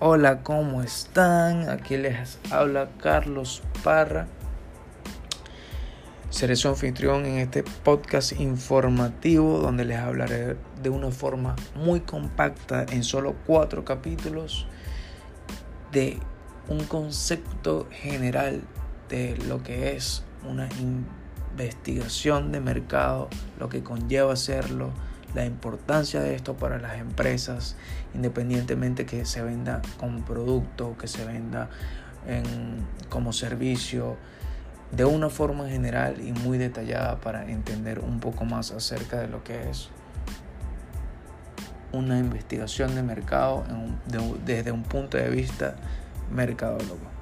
Hola, ¿cómo están? Aquí les habla Carlos Parra. Seré su anfitrión en este podcast informativo donde les hablaré de una forma muy compacta en solo cuatro capítulos de un concepto general de lo que es una investigación de mercado, lo que conlleva hacerlo, la importancia de esto para las empresas, independientemente que se venda como producto, que se venda como servicio, de una forma general y muy detallada para entender un poco más acerca de lo que es una investigación de mercado desde un punto de vista mercadólogo.